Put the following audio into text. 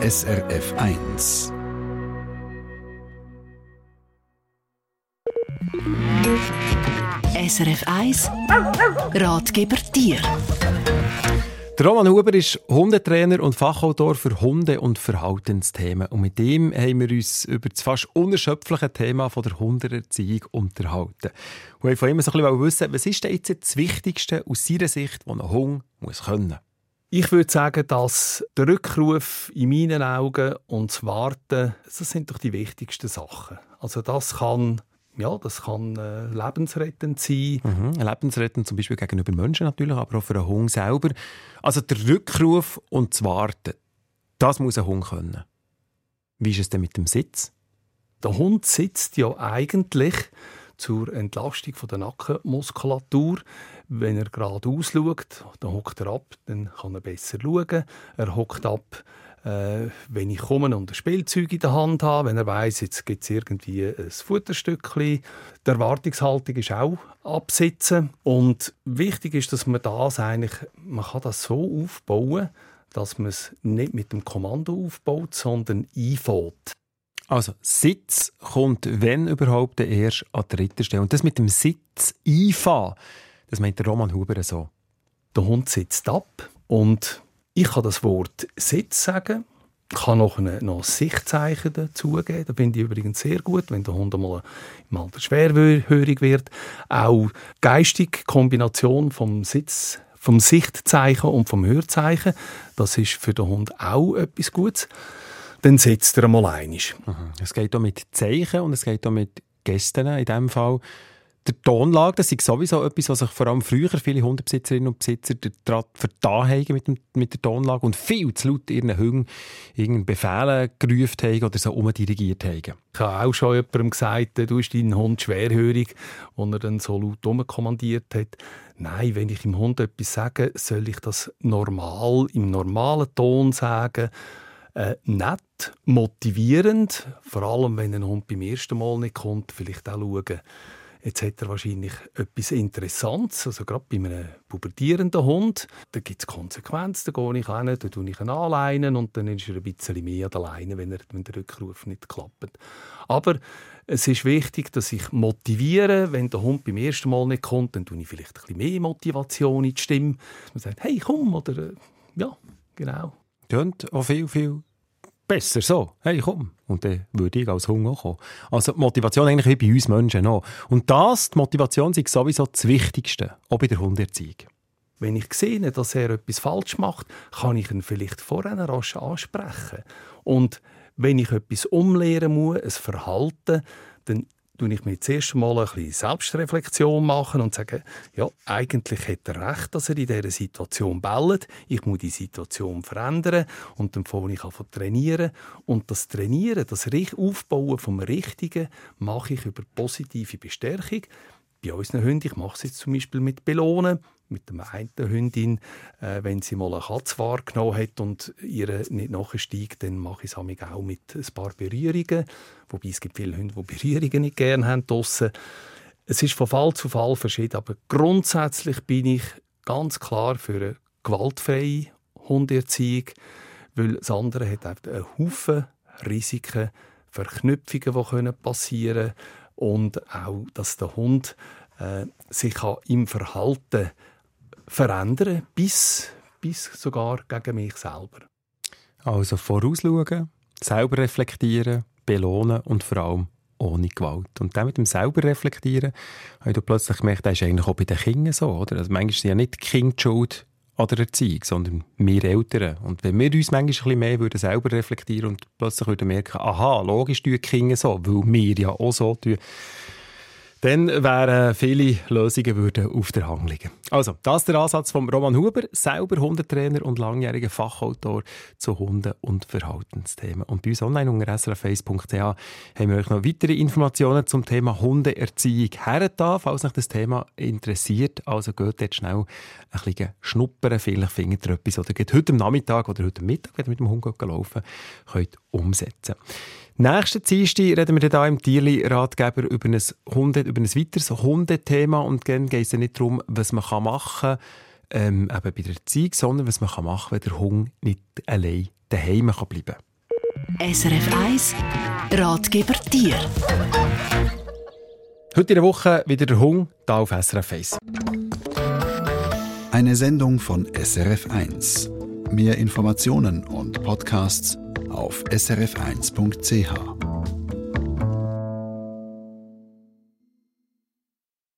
SRF 1. SRF 1 Ratgeber Tier der Roman Huber ist Hundetrainer und Fachautor für Hunde- und Verhaltensthemen. Und mit ihm haben wir uns über das fast unerschöpfliche Thema von der Hundeerziehung unterhalten. Und haben von ihm so ein bisschen wissen, was ist denn jetzt das Wichtigste aus seiner Sicht, was ein Hund muss können ich würde sagen, dass der Rückruf in meinen Augen und das Warten, das sind doch die wichtigsten Sachen. Also das kann ja, das kann äh, lebensrettend sein. Mhm, lebensrettend zum Beispiel gegenüber Menschen natürlich, aber auch für einen Hund selber. Also der Rückruf und das Warten, das muss ein Hund können. Wie ist es denn mit dem Sitz? Der Hund sitzt ja eigentlich zur Entlastung der Nackenmuskulatur. Wenn er gerade ausschaut, dann hockt er ab, dann kann er besser schauen. Er hockt ab, äh, wenn ich komme und ein Spielzeug in der Hand habe, wenn er weiß, jetzt gibt es irgendwie ein Futterstückchen. Die Erwartungshaltung ist auch absitzen. Und wichtig ist, dass man das eigentlich, man kann das so aufbauen, dass man es nicht mit dem Kommando aufbaut, sondern einfährt. Also Sitz kommt, wenn überhaupt, erst an dritter Stelle. Und das mit dem Sitz einfahren, das meint der Roman Huber so. Der Hund sitzt ab und ich kann das Wort Sitz sagen, kann noch ein, Sichtzeichen dazugeben. Das finde ich übrigens sehr gut, wenn der Hund einmal im Alter schwerhörig wird. Auch geistige Kombination vom Sitz, vom Sichtzeichen und vom Hörzeichen, das ist für den Hund auch etwas Gutes. Dann setzt er einmal einig. Mhm. Es geht auch mit Zeichen und es geht auch mit Gästen in diesem Fall der Tonlage, das ist sowieso etwas, was sich vor allem früher viele Hundebesitzerinnen und Besitzer vertan haben mit, dem, mit der Tonlage und viel zu laut ihren Hunden irgendeine Befehle gerufen haben oder so umdirigiert haben. Ich habe auch schon jemandem gesagt, du bist dein Hund schwerhörig, und er dann so laut umkommandiert hat. Nein, wenn ich dem Hund etwas sage, soll ich das normal, im normalen Ton sagen. Äh, nett, motivierend, vor allem wenn ein Hund beim ersten Mal nicht kommt, vielleicht auch schauen, Jetzt hat er wahrscheinlich etwas Interessantes, also gerade bei einem pubertierenden Hund, da gibt es Konsequenzen, da gehe ich hin, da tue ich ihn anleinen und dann ist er ein bisschen mehr an der Leine, wenn, er, wenn der Rückruf nicht klappt. Aber es ist wichtig, dass ich motiviere, wenn der Hund beim ersten Mal nicht kommt, dann tue ich vielleicht ein bisschen mehr Motivation in die Stimme. Man sagt, hey, komm, oder äh, ja, genau. Tönt auch viel, viel besser so. Hey, komm. Und dann würde ich als Hunger kommen. Also die Motivation eigentlich wie bei uns Menschen auch. Und das, die Motivation, ist sowieso das Wichtigste, auch bei der Hunderziehung. Wenn ich sehe, dass er etwas falsch macht, kann ich ihn vielleicht vorher rasch ansprechen. Und wenn ich etwas umlehren muss, ein Verhalten, dann tue ich mir zuerst mal ein bisschen Selbstreflexion machen und sage, ja, eigentlich hat er recht, dass er in dieser Situation bellt. Ich muss die Situation verändern und dann fange ich an zu trainieren. Und das Trainieren, das Aufbauen vom Richtigen mache ich über positive Bestärkung bei unseren Hunden, ich mache es jetzt zum Beispiel mit Belohnen, mit der einen Hündin, äh, wenn sie mal eine Katze wahrgenommen hat und ihr nicht nachsteigt, dann mache ich es auch mit ein paar Berührungen. Wobei es gibt viele Hunde, die Berührungen nicht gerne haben draussen. Es ist von Fall zu Fall verschieden, aber grundsätzlich bin ich ganz klar für eine gewaltfreie Hundeerziehung, weil das andere hat einen Haufen Risiken, Verknüpfungen, die passieren können und auch, dass der Hund äh, sich im Verhalten verändern bis, bis sogar gegen mich selber. Also vorausschauen, selber reflektieren, belohnen und vor allem ohne Gewalt. Und dann mit dem selber reflektieren, habe ich plötzlich gemerkt, das ist eigentlich auch bei den Kindern so. Oder? Also manchmal sind ja nicht die Kinder schuld an der Erziehung, sondern wir Eltern. Und wenn wir uns manchmal ein bisschen mehr würden selber reflektieren und plötzlich würden merken, aha, logisch tun die Kinder so, weil wir ja auch so tun, dann wären viele Lösungen würden auf der Hand liegen. Also, das ist der Ansatz von Roman Huber, selber Hundetrainer und langjähriger Fachautor zu Hunden- und Verhaltensthemen. Und bei uns online unter srf1.ch haben wir euch noch weitere Informationen zum Thema Hundeerziehung hergetan, falls euch das Thema interessiert. Also geht dort schnell ein bisschen schnuppern, vielleicht findet ihr etwas oder geht heute am Nachmittag oder heute Mittag, wenn ihr mit dem Hund laufen könnt umsetzen. Nächsten Dienstag reden wir dann im Tierli-Ratgeber über ein, Hunde, über ein weiteres Hundethema und dann geht es nicht darum, was man machen kann, ähm, eben bei der Erziehung, sondern was man machen kann, wenn der Hund nicht allein daheim bleiben kann. SRF 1 Ratgeber Tier. Heute in der Woche wieder der Hung, da auf SRF 1. Eine Sendung von SRF 1. Mehr Informationen und Podcasts auf srf1.ch.